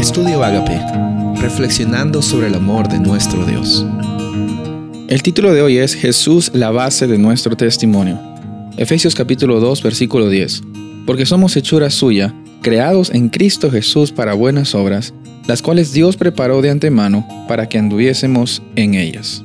Estudio Agape, reflexionando sobre el amor de nuestro Dios. El título de hoy es Jesús, la base de nuestro testimonio. Efesios capítulo 2, versículo 10. Porque somos hechura suya, creados en Cristo Jesús para buenas obras, las cuales Dios preparó de antemano para que anduviésemos en ellas.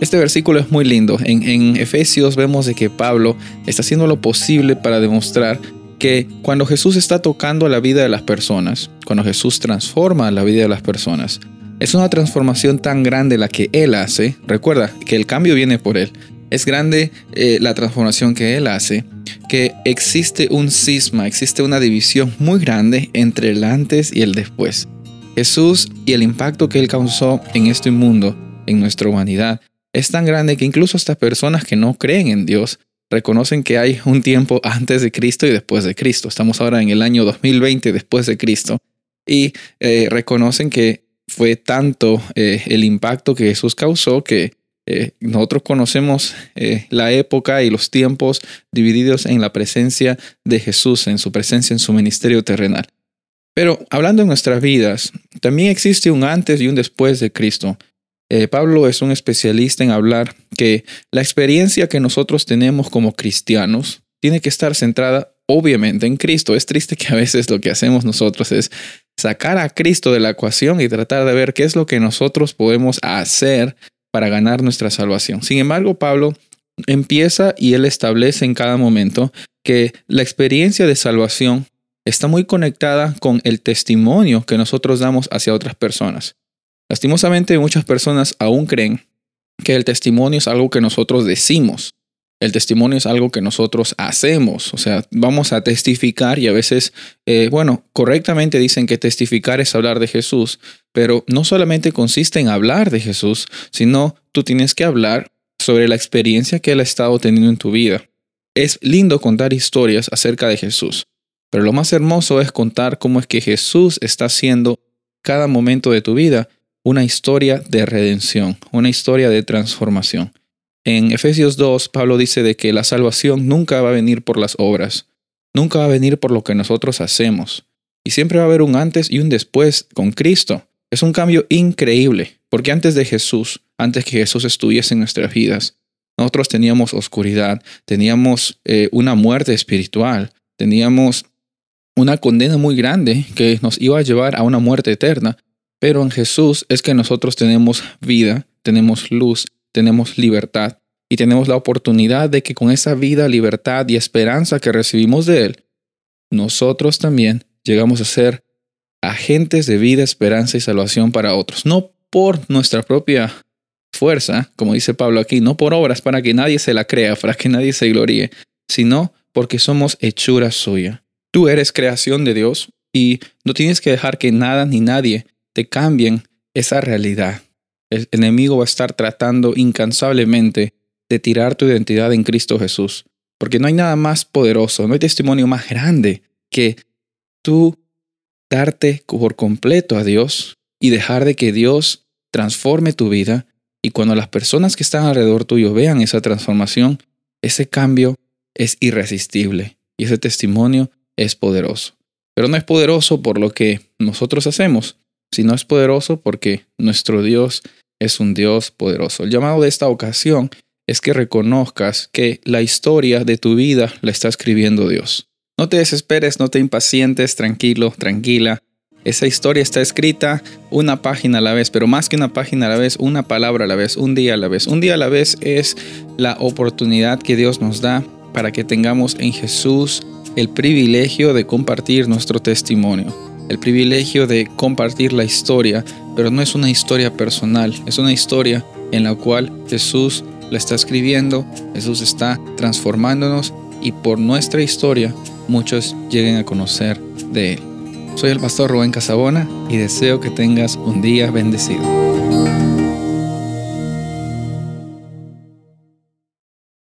Este versículo es muy lindo. En, en, Efesios vemos de que Pablo está haciendo lo posible para demostrar que cuando Jesús está tocando la vida de las personas, cuando Jesús transforma la vida de las personas, es una transformación tan grande la que Él hace. Recuerda que el cambio viene por Él. Es grande eh, la transformación que Él hace, que existe un cisma, existe una división muy grande entre el antes y el después. Jesús y el impacto que Él causó en este mundo, en nuestra humanidad, es tan grande que incluso estas personas que no creen en Dios reconocen que hay un tiempo antes de Cristo y después de Cristo. Estamos ahora en el año 2020 después de Cristo y eh, reconocen que fue tanto eh, el impacto que Jesús causó que eh, nosotros conocemos la época y los tiempos divididos en la presencia de Jesús, en su presencia en su ministerio terrenal. Pero hablando de nuestras vidas, también existe un antes y un después de Cristo. Eh, Pablo es un especialista en hablar que la experiencia que nosotros tenemos como cristianos tiene que estar centrada obviamente en Cristo. Es triste que a veces lo que hacemos nosotros es sacar a Cristo de la ecuación y tratar de ver qué es lo que nosotros podemos hacer para ganar nuestra salvación. Sin embargo, Pablo empieza y él establece en cada momento que la experiencia de salvación está muy conectada con el testimonio que nosotros damos hacia otras personas. Lastimosamente muchas personas aún creen que el testimonio es algo que nosotros decimos. El testimonio es algo que nosotros hacemos, o sea, vamos a testificar y a veces, eh, bueno, correctamente dicen que testificar es hablar de Jesús, pero no solamente consiste en hablar de Jesús, sino tú tienes que hablar sobre la experiencia que Él ha estado teniendo en tu vida. Es lindo contar historias acerca de Jesús, pero lo más hermoso es contar cómo es que Jesús está haciendo cada momento de tu vida una historia de redención, una historia de transformación. En Efesios 2, Pablo dice de que la salvación nunca va a venir por las obras, nunca va a venir por lo que nosotros hacemos, y siempre va a haber un antes y un después con Cristo. Es un cambio increíble, porque antes de Jesús, antes que Jesús estuviese en nuestras vidas, nosotros teníamos oscuridad, teníamos eh, una muerte espiritual, teníamos una condena muy grande que nos iba a llevar a una muerte eterna, pero en Jesús es que nosotros tenemos vida, tenemos luz, tenemos libertad y tenemos la oportunidad de que con esa vida, libertad y esperanza que recibimos de Él, nosotros también llegamos a ser agentes de vida, esperanza y salvación para otros. No por nuestra propia fuerza, como dice Pablo aquí, no por obras para que nadie se la crea, para que nadie se gloríe, sino porque somos hechura suya. Tú eres creación de Dios y no tienes que dejar que nada ni nadie te cambien esa realidad. El enemigo va a estar tratando incansablemente de tirar tu identidad en Cristo Jesús, porque no hay nada más poderoso, no hay testimonio más grande que tú darte por completo a Dios y dejar de que Dios transforme tu vida y cuando las personas que están alrededor tuyo vean esa transformación, ese cambio es irresistible y ese testimonio es poderoso. Pero no es poderoso por lo que nosotros hacemos, no es poderoso porque nuestro Dios es un Dios poderoso. El llamado de esta ocasión es que reconozcas que la historia de tu vida la está escribiendo Dios. No te desesperes, no te impacientes, tranquilo, tranquila. Esa historia está escrita una página a la vez, pero más que una página a la vez, una palabra a la vez, un día a la vez. Un día a la vez es la oportunidad que Dios nos da para que tengamos en Jesús el privilegio de compartir nuestro testimonio el privilegio de compartir la historia, pero no es una historia personal, es una historia en la cual Jesús la está escribiendo, Jesús está transformándonos y por nuestra historia muchos lleguen a conocer de Él. Soy el pastor Rubén Casabona y deseo que tengas un día bendecido.